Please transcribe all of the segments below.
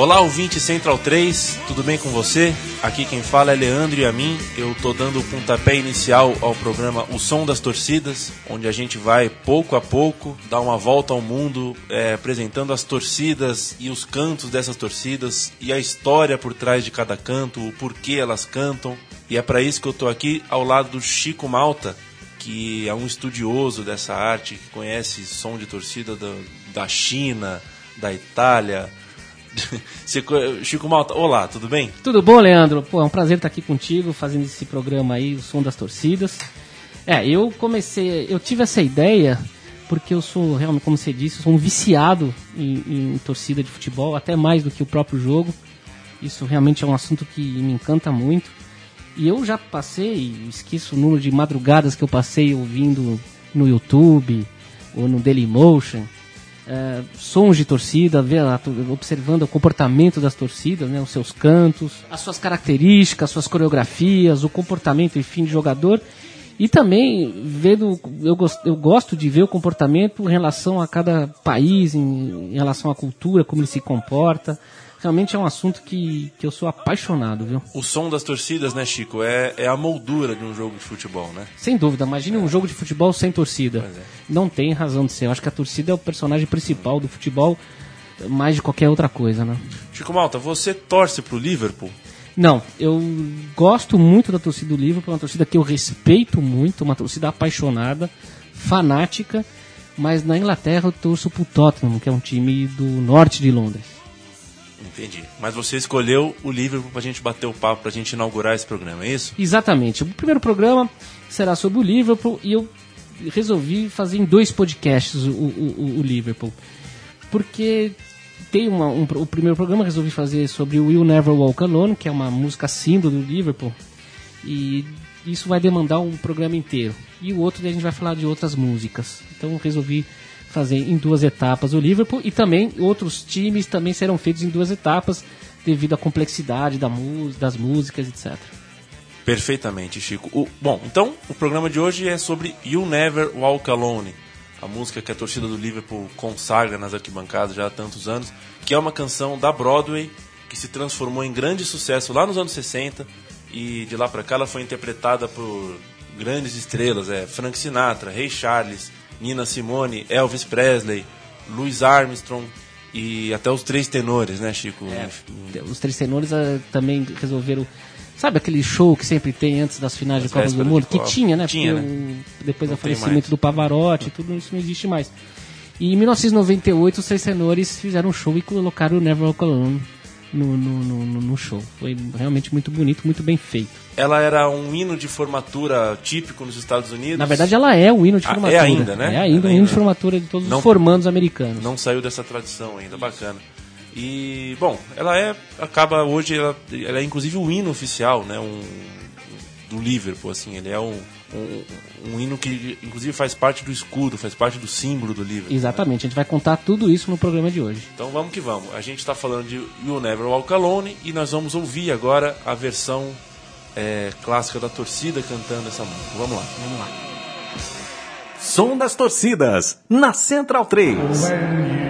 Olá, ouvinte Central 3, tudo bem com você? Aqui quem fala é Leandro e a mim. Eu tô dando o pontapé inicial ao programa O Som das Torcidas, onde a gente vai pouco a pouco dar uma volta ao mundo, é, apresentando as torcidas e os cantos dessas torcidas e a história por trás de cada canto, o porquê elas cantam. E é para isso que eu tô aqui ao lado do Chico Malta, que é um estudioso dessa arte, que conhece som de torcida da, da China, da Itália Chico Malta, olá, tudo bem? Tudo bom, Leandro? Pô, é um prazer estar aqui contigo, fazendo esse programa aí, o som das torcidas. É, eu comecei, eu tive essa ideia porque eu sou realmente, como você disse, eu sou um viciado em, em torcida de futebol, até mais do que o próprio jogo. Isso realmente é um assunto que me encanta muito. E eu já passei, esqueço o número de madrugadas que eu passei ouvindo no YouTube ou no Dailymotion é, sons de torcida, ver, observando o comportamento das torcidas, né, os seus cantos, as suas características, as suas coreografias, o comportamento, enfim, de jogador. E também vendo, eu, gosto, eu gosto de ver o comportamento em relação a cada país, em, em relação à cultura, como ele se comporta realmente é um assunto que, que eu sou apaixonado, viu? O som das torcidas, né, Chico, é, é a moldura de um jogo de futebol, né? Sem dúvida. Imagine é. um jogo de futebol sem torcida. É. Não tem razão de ser. Eu acho que a torcida é o personagem principal do futebol mais de qualquer outra coisa, né? Chico Malta, você torce pro Liverpool? Não, eu gosto muito da torcida do Liverpool, é uma torcida que eu respeito muito, uma torcida apaixonada, fanática, mas na Inglaterra eu torço pro Tottenham, que é um time do norte de Londres. Entendi. Mas você escolheu o Liverpool pra gente bater o papo, pra gente inaugurar esse programa, é isso? Exatamente. O primeiro programa será sobre o Liverpool e eu resolvi fazer em dois podcasts o, o, o Liverpool. Porque tem uma, um, o primeiro programa resolvi fazer sobre o Will Never Walk Alone, que é uma música símbolo do Liverpool. E isso vai demandar um programa inteiro. E o outro a gente vai falar de outras músicas. Então resolvi fazer em duas etapas o Liverpool e também outros times também serão feitos em duas etapas devido à complexidade da das músicas, etc. Perfeitamente, Chico. O, bom, então o programa de hoje é sobre You Never Walk Alone, a música que a torcida do Liverpool consagra nas arquibancadas já há tantos anos, que é uma canção da Broadway que se transformou em grande sucesso lá nos anos 60 e de lá para cá ela foi interpretada por grandes estrelas, é Frank Sinatra, Ray Charles, Nina Simone, Elvis Presley, Louis Armstrong e até os três tenores, né, Chico? É, os três tenores uh, também resolveram. Sabe aquele show que sempre tem antes das finais As de Copas do Mundo? Que tinha, né? Tinha, né? depois do falecimento do Pavarotti, tudo isso não existe mais. E em 1998 os três tenores fizeram um show e colocaram o Never Walk Alone no, no, no, no, show. Foi realmente muito bonito, muito bem feito. Ela era um hino de formatura típico nos Estados Unidos? Na verdade, ela é um hino de ah, formatura. é ainda, né? É ainda é um hino de formatura de todos não, os formandos americanos. Não saiu dessa tradição ainda, bacana. E, bom, ela é, acaba hoje, ela, ela é inclusive o hino oficial, né? Um, do Liverpool, assim, ele é um, um, um, hino que inclusive faz parte do escudo, faz parte do símbolo do Liverpool. Exatamente, né? a gente vai contar tudo isso no programa de hoje. Então vamos que vamos. A gente está falando de You Never Walk Alone e nós vamos ouvir agora a versão é, clássica da torcida cantando essa música. Vamos lá. Vamos lá. Som das torcidas, na Central 3.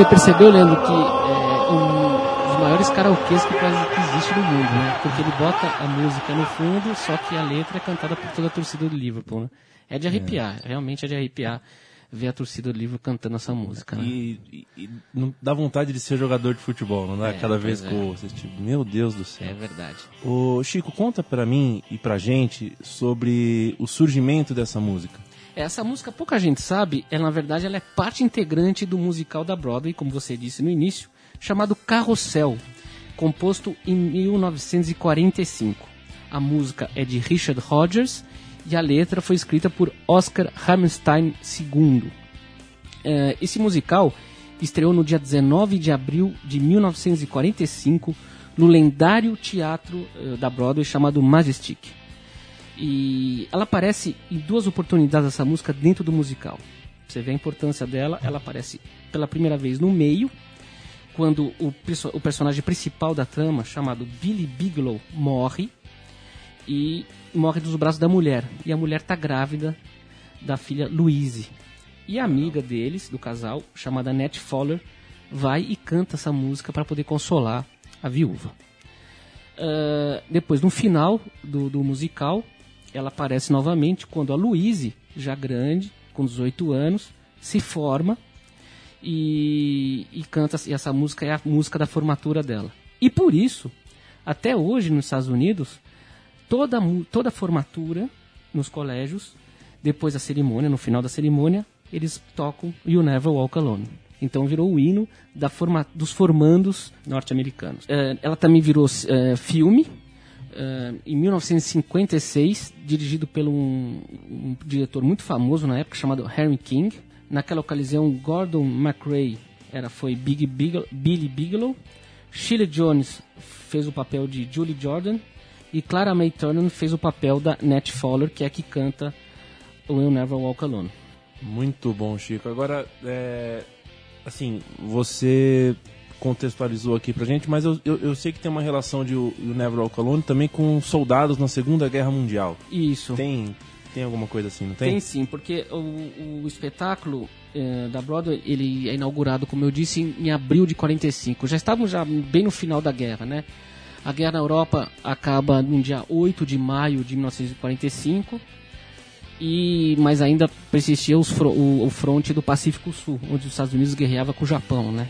Você percebeu, Leandro, que é um dos maiores karaokês que, existe no mundo, né? Porque ele bota a música no fundo, só que a letra é cantada por toda a torcida do Liverpool, né? É de arrepiar, é. realmente é de arrepiar ver a torcida do Liverpool cantando essa música. Né? E, e, e, não dá vontade de ser jogador de futebol, não dá? É, Cada vez que é. você tipo, meu Deus do céu. É verdade. Ô, Chico, conta pra mim e pra gente sobre o surgimento dessa música. Essa música pouca gente sabe, ela na verdade ela é parte integrante do musical da Broadway, como você disse no início, chamado Carrossel, composto em 1945. A música é de Richard Rodgers e a letra foi escrita por Oscar Hammerstein II. É, esse musical estreou no dia 19 de abril de 1945 no lendário teatro uh, da Broadway chamado Majestic. E ela aparece em duas oportunidades essa música dentro do musical. Você vê a importância dela, ela aparece pela primeira vez no meio, quando o, o personagem principal da trama, chamado Billy Bigelow, morre e morre dos braços da mulher. E a mulher está grávida da filha Louise. E a amiga deles, do casal, chamada Nat Fowler, vai e canta essa música para poder consolar a viúva. Uh, depois, no final do, do musical, ela aparece novamente quando a Louise, já grande, com 18 anos, se forma e, e canta. E essa música é a música da formatura dela. E por isso, até hoje nos Estados Unidos, toda, toda formatura nos colégios, depois da cerimônia, no final da cerimônia, eles tocam You Never Walk Alone. Então virou o hino da forma, dos formandos norte-americanos. Uh, ela também virou uh, filme, uh, em 1956, dirigido por um, um, diretor muito famoso na época, chamado Harry King. Naquela ocasião, Gordon McRae era, foi Big Bigelow, Billy Bigelow. Shirley Jones fez o papel de Julie Jordan. E Clara May Turner fez o papel da Nat Fowler, que é a que canta Will Never Walk Alone. Muito bom, Chico. Agora, é, assim, você contextualizou aqui pra gente, mas eu, eu, eu, sei que tem uma relação de o Never Walk Alone também com soldados na Segunda Guerra Mundial. Isso. Tem, tem alguma coisa assim, não tem? Tem sim, porque o, o espetáculo é, da Broadway, ele é inaugurado, como eu disse, em, em abril de 45. Já estávamos já bem no final da guerra, né? A guerra na Europa acaba no dia 8 de maio de 1945 e mas ainda persistia os, o, o fronte do Pacífico Sul, onde os Estados Unidos guerreava com o Japão, né?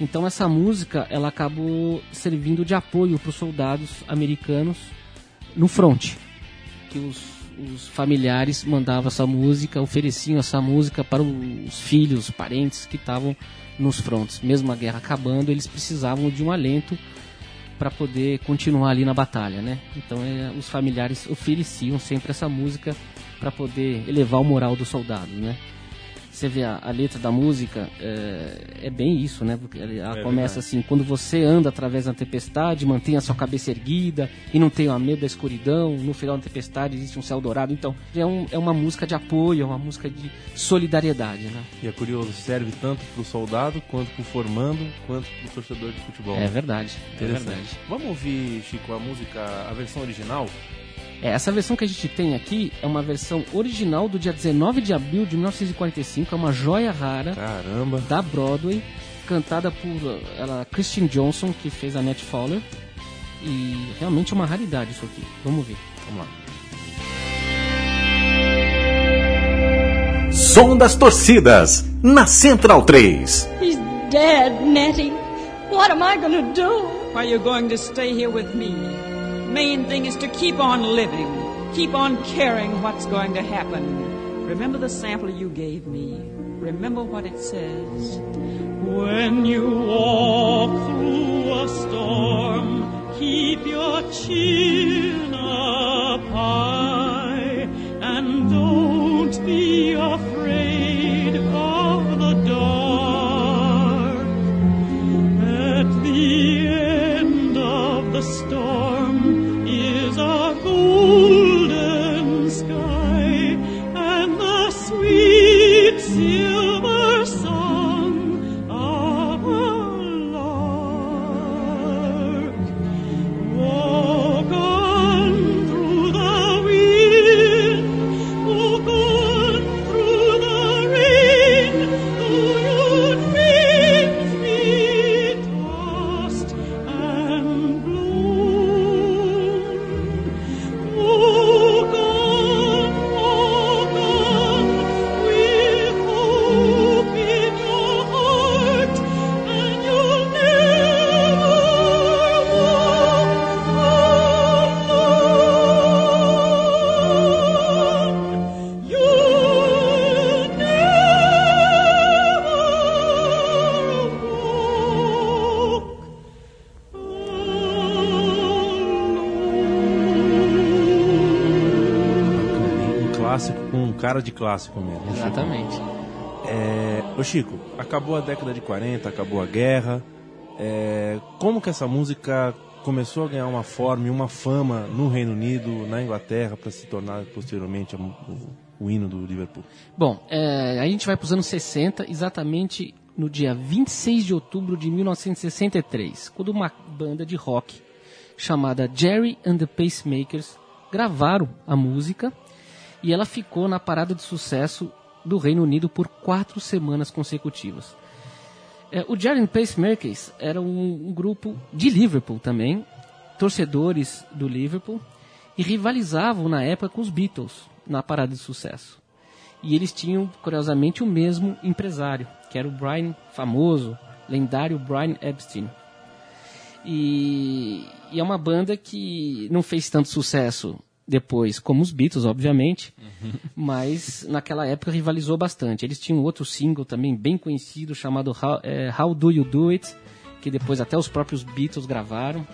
Então essa música ela acabou servindo de apoio para os soldados americanos no fronte, que os, os, familiares mandavam essa música, ofereciam essa música para os filhos, os parentes que estavam nos frontes. Mesmo a guerra acabando, eles precisavam de um alento para poder continuar ali na batalha, né? Então é, os familiares ofereciam sempre essa música para poder elevar o moral do soldado, né? Você vê a, a letra da música, é, é, bem isso, né? Porque ela é começa verdade. assim, quando você anda através da tempestade, mantenha a sua cabeça erguida e não tenha medo da escuridão, no final da tempestade existe um céu dourado. Então, é, um, é uma música de apoio, é uma música de solidariedade, né? E é curioso, serve tanto para o soldado, quanto para o formando, quanto para o torcedor de futebol. É verdade, é verdade. Vamos ouvir, Chico, a música, a versão original? É, essa versão que a gente tem aqui é uma versão original do dia 19 de abril de 1945, é uma joia rara Caramba. da Broadway, cantada por ela, Christine Johnson, que fez a Nat Fowler. E realmente é uma raridade isso aqui. Vamos ver. Vamos lá. Som das torcidas, na Central 3. He's dead, Nettie. What am I gonna do? Are you going to stay here with me? Main thing is to keep on living, keep on caring what's going to happen. Remember the sample you gave me. Remember what it says. When you walk through a storm, keep your chin up high and don't be afraid cara de clássico mesmo. Exatamente. É, ô Chico, acabou a década de 40, acabou a guerra. É, como que essa música começou a ganhar uma forma e uma fama no Reino Unido, na Inglaterra, para se tornar posteriormente o, o, hino do Liverpool? Bom, é, a gente vai para os anos 60, exatamente no dia 26 de outubro de 1963, quando uma banda de rock chamada Jerry and the Pacemakers gravaram a música e ela ficou na parada de sucesso do Reino Unido por quatro semanas consecutivas. É, o and Pacemakers era um, um grupo de Liverpool também, torcedores do Liverpool, e rivalizavam na época com os Beatles na parada de sucesso. E eles tinham, curiosamente, o mesmo empresário, que era o Brian, famoso, lendário Brian Epstein. E, e, é uma banda que não fez tanto sucesso depois como os Beatles, obviamente, uhum. mas naquela época rivalizou bastante. Eles tinham outro single também bem conhecido chamado How, é, How Do You Do It, que depois até os próprios Beatles gravaram.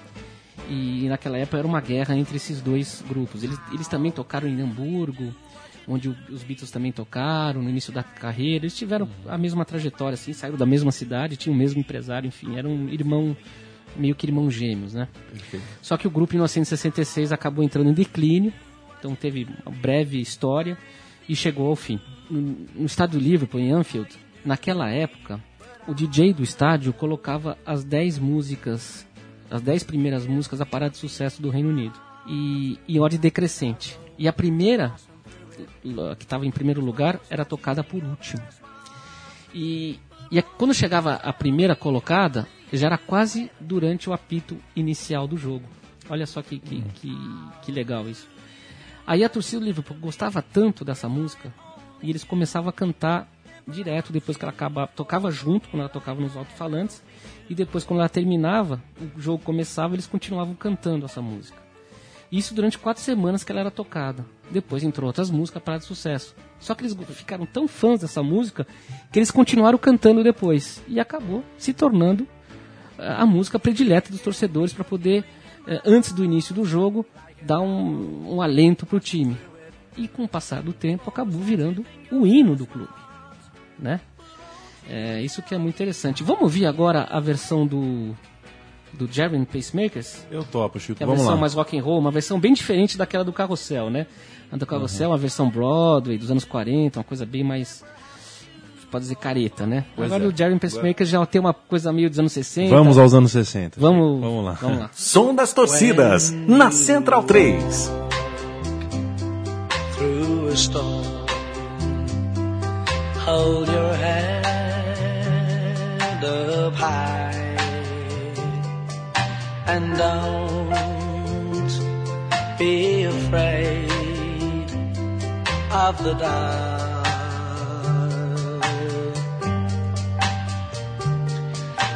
E naquela época era uma guerra entre esses dois grupos. Eles, eles também tocaram em Hamburgo, onde os Beatles também tocaram no início da carreira. Eles tiveram a mesma trajetória, assim, saíram da mesma cidade, tinham o mesmo empresário, enfim, eram irmão, meio que irmãos gêmeos, né? Perfeito. Só que o grupo em 1966 acabou entrando em declínio, então teve uma breve história e chegou ao fim. No, estádio Liverpool, em Anfield, naquela época, o DJ do estádio colocava as 10 músicas, as 10 primeiras músicas a parar de sucesso do Reino Unido. E em ordem decrescente. E a primeira que estava em primeiro lugar era tocada por último. E, e quando chegava a primeira colocada, já era quase durante o apito inicial do jogo. Olha só que, que, que, que legal isso. Aí a torcida do Liverpool gostava tanto dessa música e eles começavam a cantar direto depois que ela acabava, tocava junto quando ela tocava nos alto-falantes e depois quando ela terminava, o jogo começava, eles continuavam cantando essa música. Isso durante quatro semanas que ela era tocada. Depois entrou outras músicas para de sucesso. Só que eles ficaram tão fãs dessa música que eles continuaram cantando depois. E acabou se tornando a música predileta dos torcedores para poder, eh, antes do início do jogo, dar um, um alento para o time. E com o passar do tempo acabou virando o hino do clube. Né? É, isso que é muito interessante. Vamos ouvir agora a versão do do Jerry Pacemakers. Eu topo, Chico. É a Vamos versão lá. mais rock and roll, uma versão bem diferente daquela do Carrossel, né? A do Carrossel, uhum. uma versão Broadway dos anos 40, uma coisa bem mais pode dizer careta, né? Pois Agora é. o Jerry Pacemakers já tem uma coisa meio dos anos 60. Vamos aos anos 60. Vamos, vamos lá. Vamos lá. Som das torcidas When na Central 3. Through a storm, hold your head up high. and don't be afraid of the dark.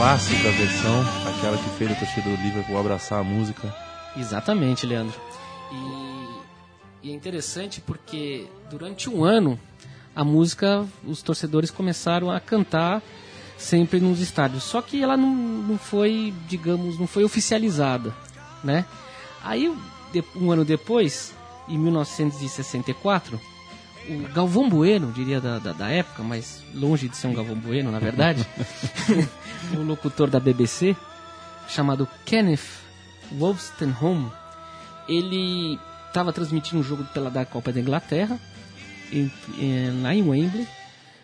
clássica versão, aquela que fez a torcida do Liverpool abraçar a música. Exatamente, Leandro. E, e é interessante porque durante um ano a música, os torcedores começaram a cantar sempre nos estádios. Só que ela não, não foi, digamos, não foi oficializada, né? Aí, um ano depois, em 1964, o Galvão Bueno, diria da, da, da, época, mas longe de ser um Galvão Bueno, na verdade, o locutor da BBC, chamado Kenneth Wolstenholme, ele estava transmitindo um jogo pela da Copa da Inglaterra, em, em, lá em Wembley,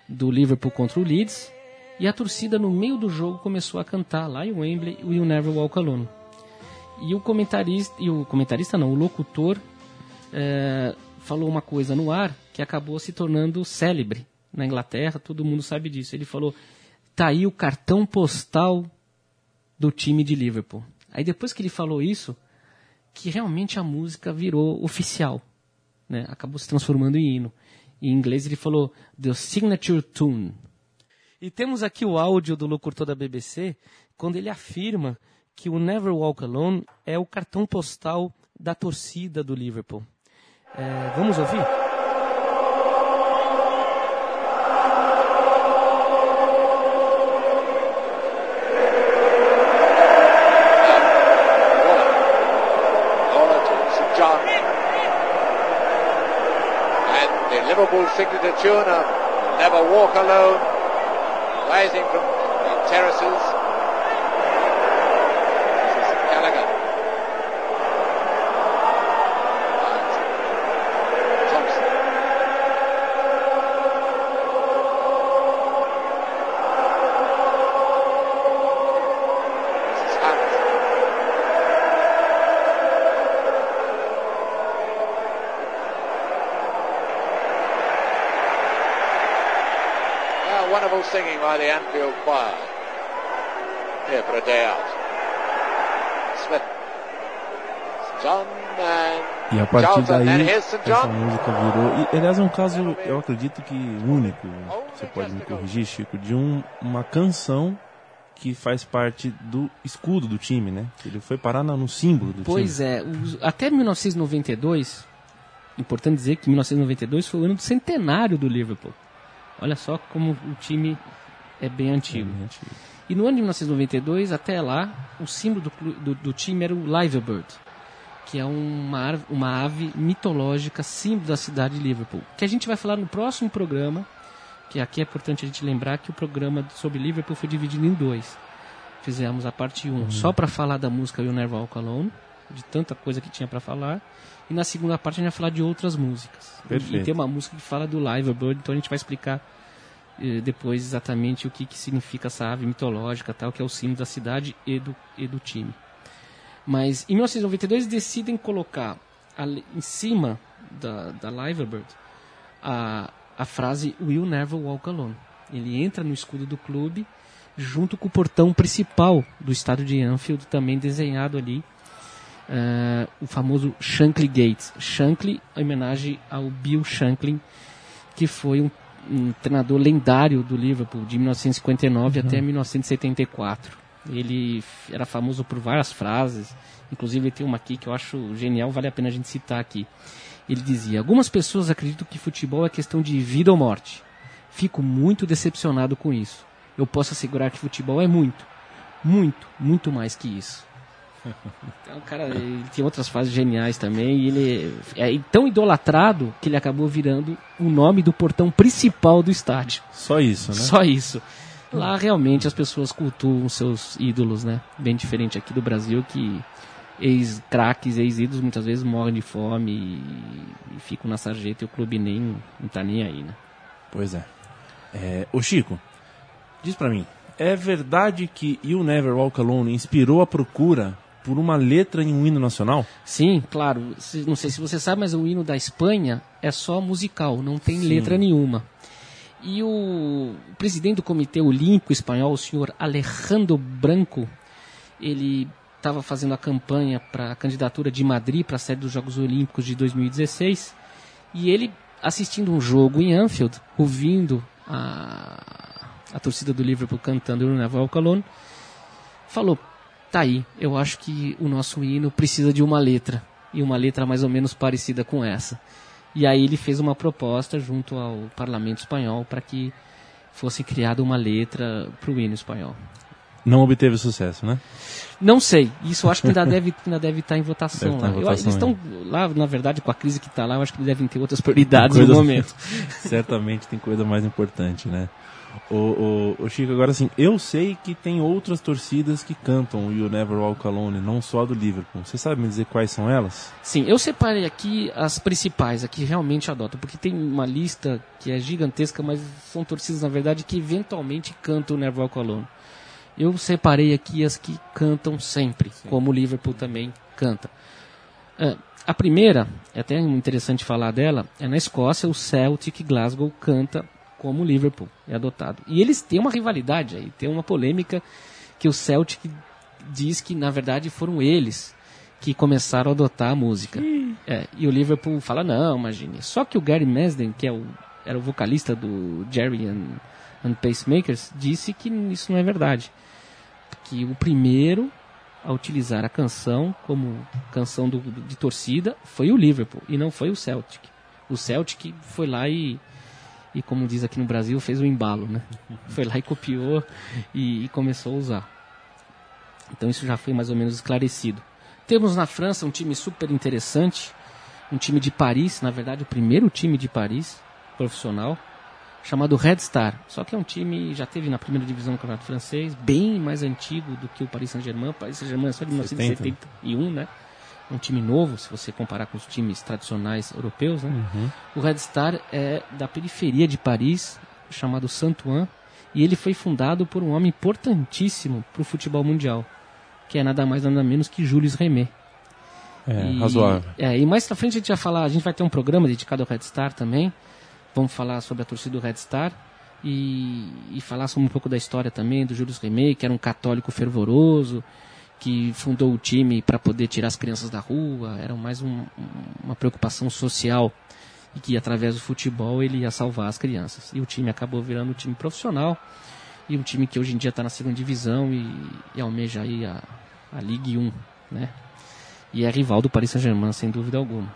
do Liverpool contra o Leeds, e a torcida no meio do jogo começou a cantar lá em Wembley o You Never Walk Alone. E o comentarista, e o comentarista não, o locutor é, falou uma coisa no ar que acabou se tornando célebre na Inglaterra, todo mundo sabe disso. Ele falou: "Tá aí o cartão postal do time de Liverpool". Aí depois que ele falou isso, que realmente a música virou oficial, né? Acabou se transformando em hino. Em inglês ele falou The Signature Tune. E temos aqui o áudio do locutor da BBC, quando ele afirma que o Never Walk Alone é o cartão postal da torcida do Liverpool. É, vamos ouvir? Signature Never Walk Alone, rising from the terraces singing by the Anfield Choir here for a day out. Smith, John e a partir daí essa música virou. E, aliás, é um caso, eu acredito que único. Você pode me corrigir, Chico, de um, uma canção que faz parte do escudo do time, né? Ele foi parar no símbolo do pois time. Pois é, até 1992, importante dizer que 1992 foi o ano do centenário do Liverpool. Olha só como o time é bem antigo. É bem antigo. E no ano de 1992, até lá, o símbolo do, do, do time era o Liverbird, que é uma, uma ave mitológica, símbolo da cidade de Liverpool. Que a gente vai falar no próximo programa, que aqui é importante a gente lembrar que o programa sobre Liverpool foi dividido em dois. Fizemos a parte 1 um, uhum. só para falar da música You Never Walk Alone, de tanta coisa que tinha para falar. E na segunda parte a gente vai falar de outras músicas. Perfeito. E tem uma música que fala do Live Bird, então a gente vai explicar eh, depois exatamente o que, que significa essa ave mitológica, tal, que é o símbolo da cidade e do, e do time. Mas em 1992 decidem colocar ali, em cima da, da Live Bird a, a frase Will Never Walk Alone. Ele entra no escudo do clube junto com o portão principal do estádio de Anfield, também desenhado ali uh, o famoso Shankly Gates. Shankly, em homenagem ao Bill Shankly, que foi um, um treinador lendário do Liverpool de 1959 uhum. até 1974. Ele era famoso por várias frases, inclusive tem uma aqui que eu acho genial, vale a pena a gente citar aqui. Ele dizia: Algumas pessoas acreditam que futebol é questão de vida ou morte. Fico muito decepcionado com isso. Eu posso assegurar que futebol é muito, muito, muito mais que isso. Então, cara, ele tem outras fases geniais também. E ele é tão idolatrado que ele acabou virando o nome do portão principal do estádio. Só isso, né? Só isso. Lá realmente as pessoas cultuam seus ídolos, né? Bem diferente aqui do Brasil que ex-craques, ex-ídolos muitas vezes morrem de fome e, e, ficam na sarjeta e o clube nem não tá nem aí, né? Pois é. é ô Chico, diz pra mim, é verdade que You Never Walk Alone inspirou a procura por uma letra em um hino nacional? Sim, claro. Não sei se você sabe, mas o hino da Espanha é só musical, não tem Sim. letra nenhuma. E o presidente do Comitê Olímpico Espanhol, o senhor Alejandro Branco, ele estava fazendo a campanha para a candidatura de Madrid para a sede dos Jogos Olímpicos de 2016 e ele assistindo um jogo em Anfield, ouvindo a, a torcida do Liverpool cantando o Naval Calone, falou: tá aí. Eu acho que o nosso hino precisa de uma letra. E uma letra mais ou menos parecida com essa. E aí ele fez uma proposta junto ao parlamento espanhol para que fosse criada uma letra para o hino espanhol. Não obteve sucesso, né? Não sei. Isso eu acho que ainda deve ainda deve estar em votação Deve tá lá. em Eu- votação eles estão lá, na verdade, com a crise que está lá, eu acho que devem ter outras prioridades no momento. Certamente tem coisa mais importante, né? O, o, o Chico, agora assim, eu sei que tem outras torcidas que cantam o You Never Walk Alone, não só do Liverpool. Você sabe me dizer quais são elas? Sim, eu separei aqui as principais, a que realmente adotam, porque tem uma lista que é gigantesca, mas são torcidas, na verdade, que eventualmente cantam o Never Walk Alone. Eu separei aqui as que cantam sempre, como o Liverpool também canta. É, a primeira, é até interessante falar dela, é na Escócia, o Celtic Glasgow canta como o Liverpool, é adotado. E eles têm uma rivalidade aí, tem uma polêmica que o Celtic diz que, na verdade, foram eles que começaram a adotar a música. É, e o Liverpool fala, não, imagine. Só que o Gary Mesden, que é o, era o vocalista do Jerry and, and Pacemakers, disse que isso não é verdade. Que o primeiro a utilizar a canção como canção do- de torcida foi o Liverpool e não foi o Celtic. O Celtic foi lá e, e como diz aqui no Brasil, fez o embalo, né? Foi lá e copiou e, e começou a usar. Então isso já foi mais ou menos esclarecido. Temos na França um time super interessante, um time de Paris, na verdade o primeiro time de Paris profissional, chamado Red Star. Só que é um time já teve na primeira divisão do campeonato francês, bem mais antigo do que o Paris Saint-Germain. O Paris Saint-Germain é só de 1971, né? Um time novo, se você comparar com os times tradicionais europeus, né? O Red Star é da periferia de Paris, chamado Saint-Ouen, e ele foi fundado por um homem importantíssimo para o futebol mundial, que é nada mais nada menos que Jules Rimet. É, E- razoável. É, e mais pra frente a gente vai falar, a gente vai ter um programa dedicado ao Red Star também. Vamos falar sobre a torcida do Red Star e, e falar sobre um pouco da história também do Julius Rimet, que era um católico fervoroso, que fundou o time para poder tirar as crianças da rua, era mais um- uma preocupação social e que através do futebol ele ia salvar as crianças. E o time acabou virando um time profissional e um time que hoje em dia está na segunda divisão e, e almeja aí a, a Ligue 1, né? E é rival do Paris Saint-Germain, sem dúvida alguma.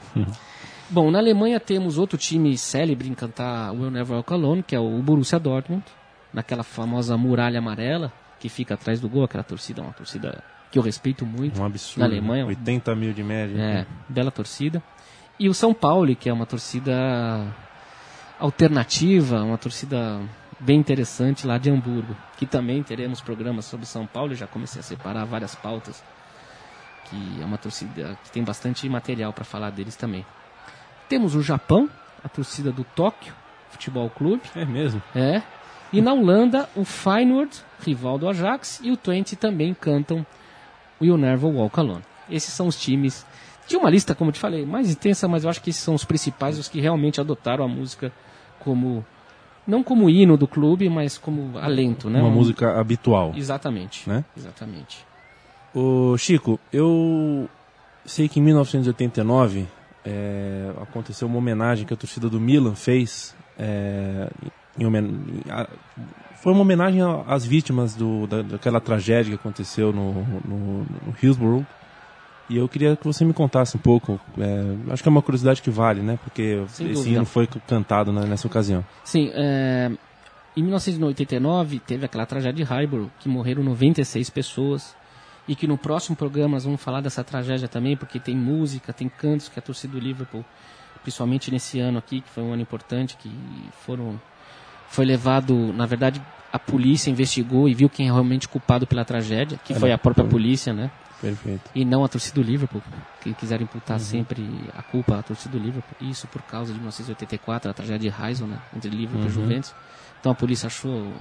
Bom, na Alemanha temos outro time célebre em cantar Will Never Walk Alone, que é o Borussia Dortmund, naquela famosa muralha amarela que fica atrás do gol, aquela torcida, uma torcida que eu respeito muito. Um absurdo. Na Alemanha, 80 mil de média. É, bela torcida. E o São Paulo, que é uma torcida alternativa, uma torcida bem interessante lá de Hamburgo. Que também teremos programas sobre São Paulo, eu já comecei a separar várias pautas. Que é uma torcida que tem bastante material para falar deles também. Temos o Japão, a torcida do Tóquio Futebol Clube. É mesmo? É. E na Holanda, o Feyenoord, rival do Ajax, e o Twente também cantam Will Never Walk Alone. Esses são os times. Tinha uma lista, como eu te falei, mais intensa, mas eu acho que esses são os principais, os que realmente adotaram a música como. Não como hino do clube, mas como alento, né? Uma Um- música habitual. Exatamente. Né? Exatamente. Ô, Chico, eu sei que em 1989 é, aconteceu uma homenagem que a torcida do Milan fez. é, homen- foi uma homenagem às vítimas do, da, daquela tragédia que aconteceu no, no, no Hillsborough. E eu queria que você me contasse um pouco. é, acho que é uma curiosidade que vale, né? Porque Sem esse dúvida. hino foi cantado né, nessa ocasião. Sim, é, em 1989 teve aquela tragédia de Highborough, que morreram 96 pessoas. E que no próximo programa nós vamos falar dessa tragédia também, porque tem música, tem cantos que a torcida do Liverpool, principalmente nesse ano aqui, que foi um ano importante, que foram. Foi levado, na verdade, a polícia investigou e viu quem é realmente culpado pela tragédia, que foi a própria polícia, né? Perfeito. e não a torcida do Liverpool, que quiseram imputar sempre a culpa à torcida do Liverpool. Isso por causa de 1984, a tragédia de Heysel, né, entre Liverpool e Juventus. Então a polícia achou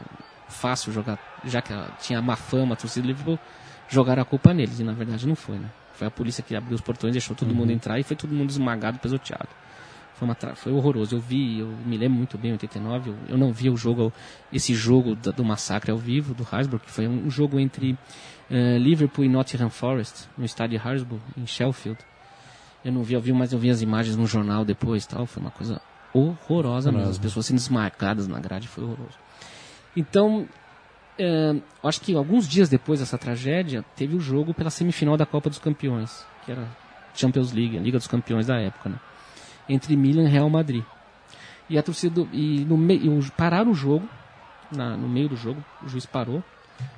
fácil jogar, já que ela tinha má fama a torcida do Liverpool, jogaram a culpa neles, e na verdade não foi, né? Foi a polícia que abriu os portões, deixou todo mundo entrar e foi todo mundo esmagado, pisoteado. Foi, uma foi horroroso. Eu vi, eu me lembro muito bem, em 89. Eu, eu não vi o jogo, esse jogo da- do massacre ao vivo do Hasbro, que foi um, jogo entre eh, Liverpool e Nottingham Forest, no estádio de Hasbro, em Sheffield. Eu não vi ao vivo, mas eu vi as imagens no jornal depois tal. Foi uma coisa horrorosa mesmo. As pessoas sendo esmagadas na grade, foi horroroso. Então, eu acho que alguns dias depois dessa tragédia, teve o jogo pela semifinal da Copa dos Campeões, que era Champions League, a Liga dos Campeões da época, né? Entre Milan e Real Madrid. E a torcida e no meio pararam o jogo, na- no meio do jogo, o juiz parou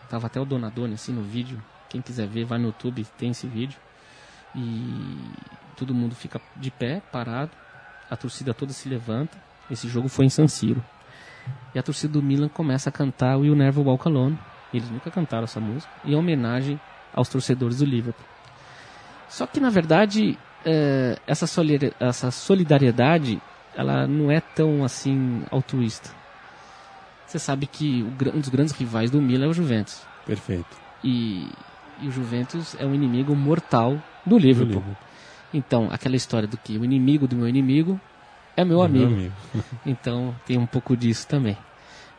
Tava até o Donadoni assim no vídeo. Quem quiser ver, vai no YouTube, tem esse vídeo. E todo mundo fica de pé, parado. A torcida toda se levanta. Esse jogo foi em San Siro. E a torcida do Milan começa a cantar Will Never Walk Alone. Eles nunca cantaram essa música. Em homenagem aos torcedores do Liverpool. Só que, na verdade, é, essa, essa solidariedade ela não é tão assim altruísta. Você sabe que um dos grandes rivais do Milan é o Juventus. Perfeito. E, e o Juventus é um inimigo mortal do Liverpool. do Liverpool. Então, aquela história do que o inimigo do meu inimigo é meu é amigo. Meu amigo. então, tem um pouco disso também.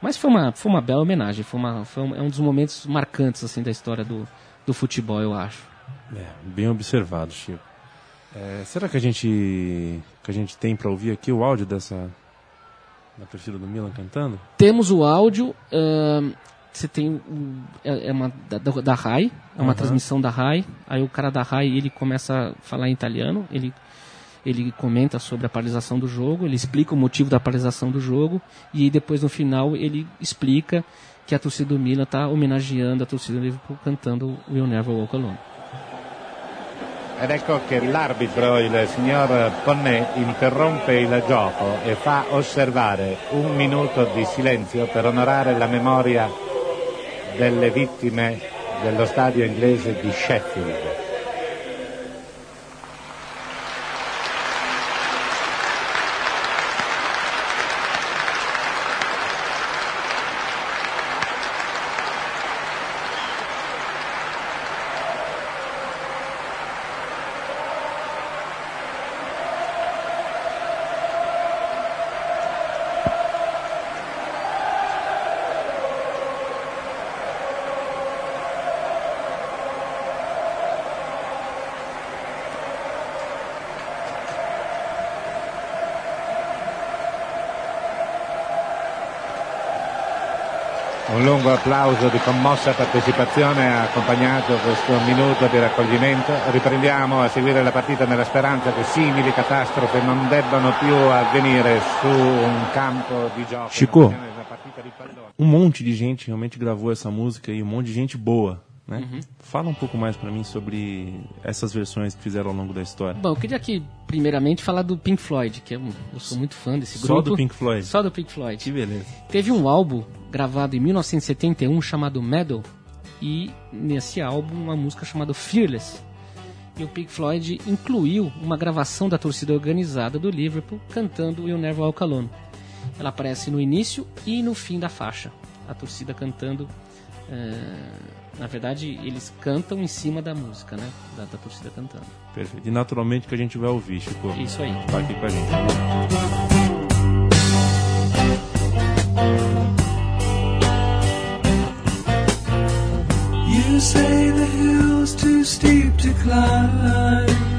Mas foi uma, foi uma bela homenagem, foi, uma, foi um, é um dos momentos marcantes assim da história do, do futebol, eu acho. É, bem observado, Chico. É, será que a gente que a gente tem para ouvir aqui o áudio dessa da torcida do Milan cantando? Temos o áudio. Uh, você tem é, é, uma da, da RAI, é uma uhum. transmissão da RAI. Aí o cara da RAI ele começa a falar em italiano. Ele ele comenta sobre a paralisação do jogo, ele explica o motivo da paralisação do jogo e depois no final ele explica que a torcida do Milan está homenageando a torcida do Liverpool cantando Will Never Walk Alone. Ed ecco che l'arbitro, il signor Ponnet, interrompe il gioco e fa osservare un minuto di silenzio per onorare la memoria delle vittime dello stadio inglese di Sheffield. Un lungo applauso di commossa partecipazione ha accompagnato questo minuto di raccoglimento. Riprendiamo a seguire la partita nella speranza che simili catastrofi non debbano più avvenire su un campo di gioco. Chico, um monte de gente realmente gravou essa música e um monte de gente boa. Né? Uhum. Fala um pouco mais para mim sobre essas versões que fizeram ao longo da história. Bom, eu queria aqui, primeiramente, falar do Pink Floyd, que eu, eu sou muito fã desse grupo. Só do Pink Floyd? Só do Pink Floyd. Que beleza. Teve um álbum gravado em 1971 chamado Metal, e nesse álbum uma música chamada Fearless. E o Pink Floyd incluiu uma gravação da torcida organizada do Liverpool cantando You'll Never Walk Alone. Ela aparece no início e no fim da faixa. A torcida cantando... Uh na verdade, eles cantam em cima da música, né? Da, da torcida cantando. Perfeito. E naturalmente que a gente vai ouvir, Chico. Isso aí. Tá aqui com a gente. Say the hill's too steep to climb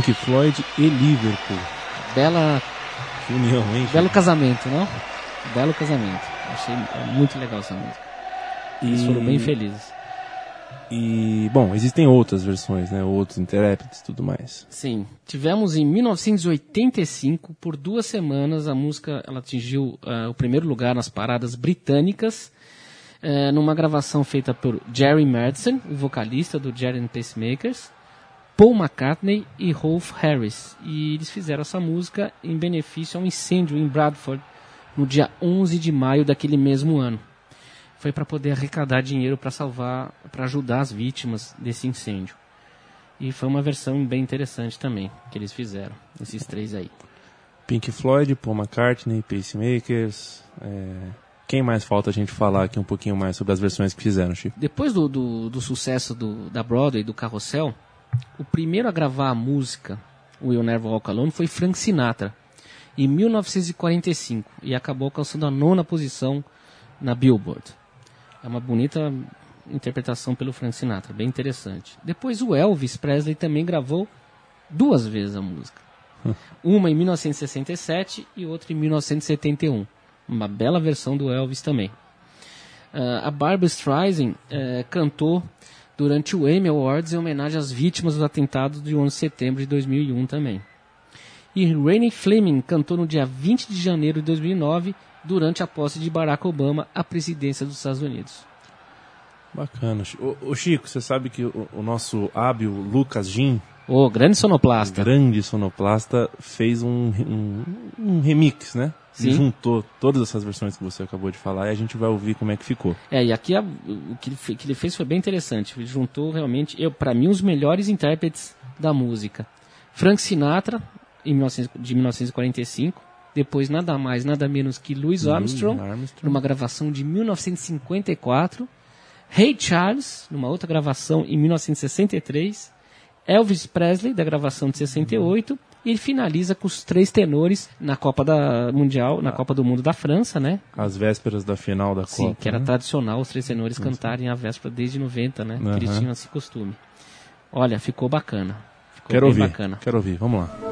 Pink Floyd e Liverpool. Bela, Que união, hein? belo casamento, não? Belo casamento. Achei muito legal essa música. Eles E- foram bem felizes. E, bom, existem outras versões, né? Outros intérpretes e tudo mais. Sim, tivemos em 1985, por duas semanas, a música ela atingiu ah, o primeiro lugar nas paradas britânicas, eh, numa gravação feita por Jerry Madison, o vocalista do Jerry and Pacemakers, Paul McCartney e Rolf Harris. E eles fizeram essa música em benefício a um incêndio em Bradford, no dia 11 de maio daquele mesmo ano. Foi para poder arrecadar dinheiro para salvar, para ajudar as vítimas desse incêndio. E foi uma versão bem interessante também que eles fizeram, esses três aí. Pink Floyd, Paul McCartney, Pacemakers. é, Quem mais falta a gente falar aqui um pouquinho mais sobre as versões que fizeram, Chico? Depois do, do, do sucesso do, da Broadway, do Carrossel, o primeiro a gravar a música Will Never Walk Alone foi Frank Sinatra, em 1945, e acabou alcançando a nona posição na Billboard. É uma bonita interpretação pelo Frank Sinatra, bem interessante. Depois o Elvis Presley também gravou duas vezes a música. Uma em 1967 e outra em 1971. Uma bela versão do Elvis também. Ah, a Barbra Streisand eh, cantou durante o Emmy Awards em homenagem às vítimas dos atentados de 11 de setembro de 2001 também. E Rainy Fleming cantou no dia 20 de janeiro de 2009 durante a posse de Barack Obama à presidência dos Estados Unidos. Bacana. Ô, ô, Chico, você sabe que o, o nosso hábil Lucas Jim, Ô, grande sonoplasta. grande sonoplasta, fez um, um, um remix, né? Sim. Juntou todas essas versões que você acabou de falar e a gente vai ouvir como é que ficou. É, e aqui a- o que ele, que ele fez foi bem interessante. Ele juntou realmente, eu para mim, os melhores intérpretes da música. Frank Sinatra, em 1900 de 1945. Depois, nada mais, nada menos que Louis Armstrong, Armstrong. numa gravação de 1954. Ray Charles, numa outra gravação em 1963. Elvis Presley, da gravação de 68. E finaliza com os três tenores na Copa da Mundial, na Copa do Mundo da França, né? Às vésperas da final da Sim, Copa. que era né? tradicional os três tenores cantarem a véspera desde 90, né? Que eles tinham esse costume. Olha, ficou bacana. Ficou Quero bem ouvir. bacana. Quero ouvir. Vamos lá.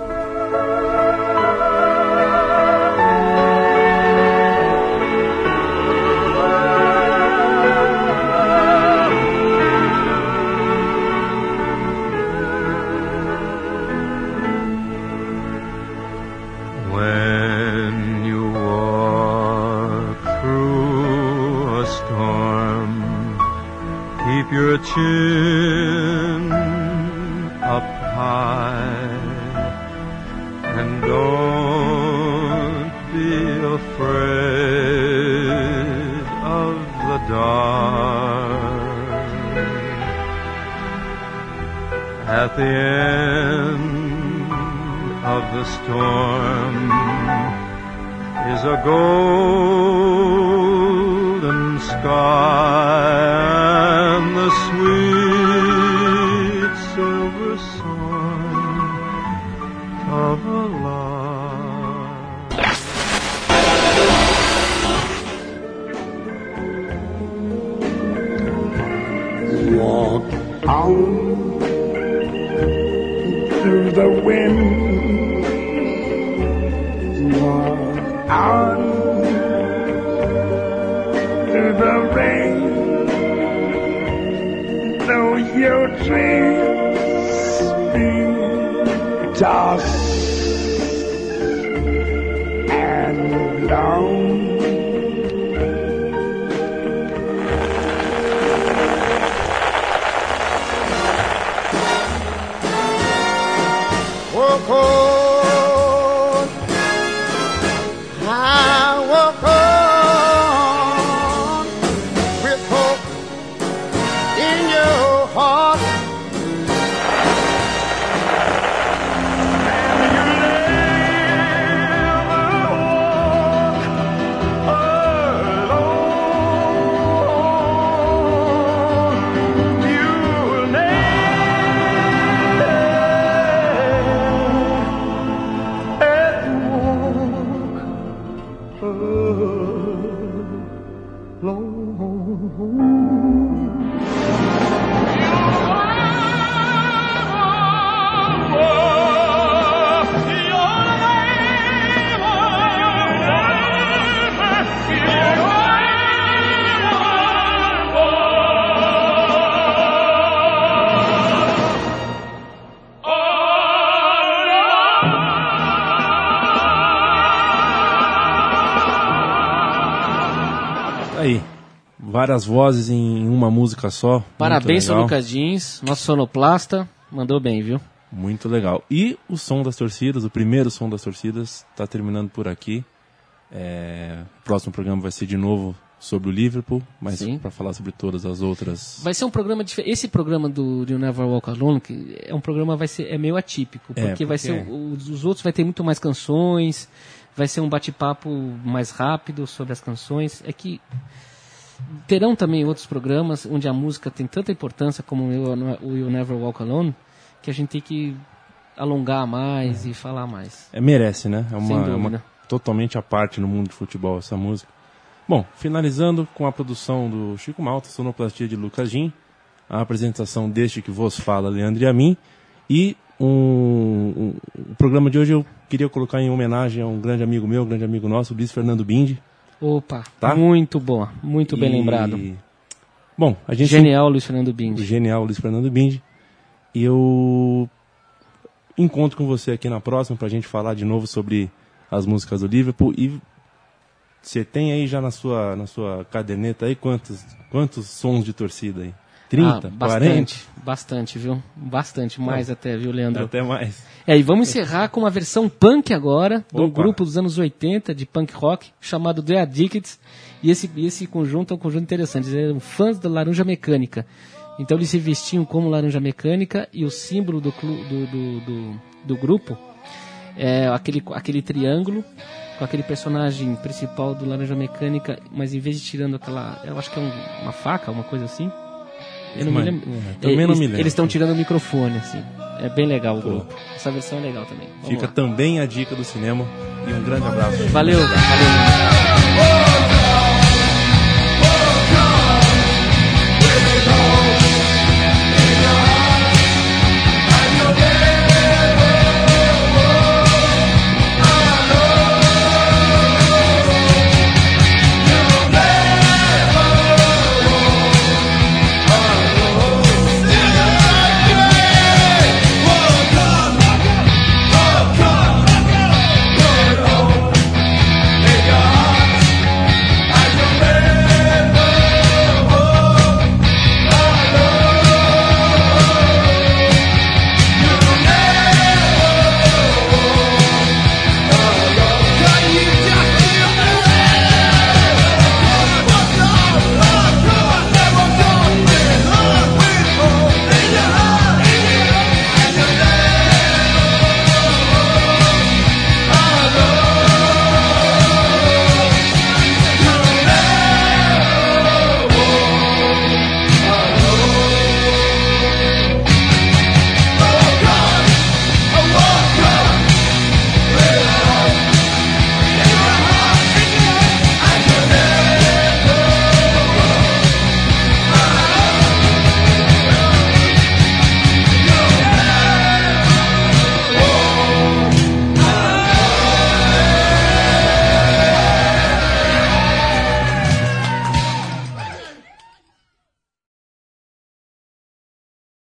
Never várias vozes em uma música só. Parabéns, legal. Lucas Jeans, nosso sonoplasta. Mandou bem, viu? Muito legal. E o som das torcidas, o primeiro som das torcidas, está terminando por aqui. É, o próximo programa vai ser de novo sobre o Liverpool, mas para falar sobre todas as outras. Vai ser um programa diferente. Esse programa do, do Never Walk Alone, que é um programa vai ser é meio atípico, porque, É, porque- vai ser o- os, os outros vai ter muito mais canções, vai ser um bate-papo mais rápido sobre as canções. É que terão também outros programas onde a música tem tanta importância como o You- Never Walk Alone, que a gente tem que alongar mais e falar mais. É, merece, né? É uma, é uma totalmente à parte no mundo de futebol essa música. Bom, finalizando com a produção do Chico Malta, sonoplastia de Lucas Jim, a apresentação deste que vos fala, Leandro e a mim, e um, um- o programa de hoje eu queria colocar em homenagem a um grande amigo meu, um grande amigo nosso, Luiz Fernando Bindi. Opa, Tá? muito boa, muito bem E- lembrado. Bom, a gente Genial, Luiz Fernando Bindi. genial Luiz Fernando Bindi. E eu encontro com você aqui na próxima pra gente falar de novo sobre as músicas do Liverpool. E você tem aí já na sua, na sua caderneta aí quantos, quantos sons de torcida aí? 30, Ah, 40? bastante, bastante, viu? Bastante, mais até, viu, Leandro? Até mais. É, e vamos encerrar com uma versão punk agora, de um Opa. grupo dos anos 80 de punk rock, chamado The Addicts. E esse, esse conjunto é um conjunto interessante, eles eram fãs da Laranja Mecânica. Então eles se vestiam como Laranja Mecânica e o símbolo do, do, do, do, do grupo é aquele, aquele triângulo com aquele personagem principal do Laranja Mecânica, mas em vez de tirando aquela. Eu acho que é um- uma faca, uma coisa assim. Eu não me lembro. é, também não eles, me lembro. Eles estão tirando o microfone, assim. É bem legal o grupo. Essa versão é legal também. Vamos Fica lá. também a dica do cinema. E um grande abraço. Valeu, valeu.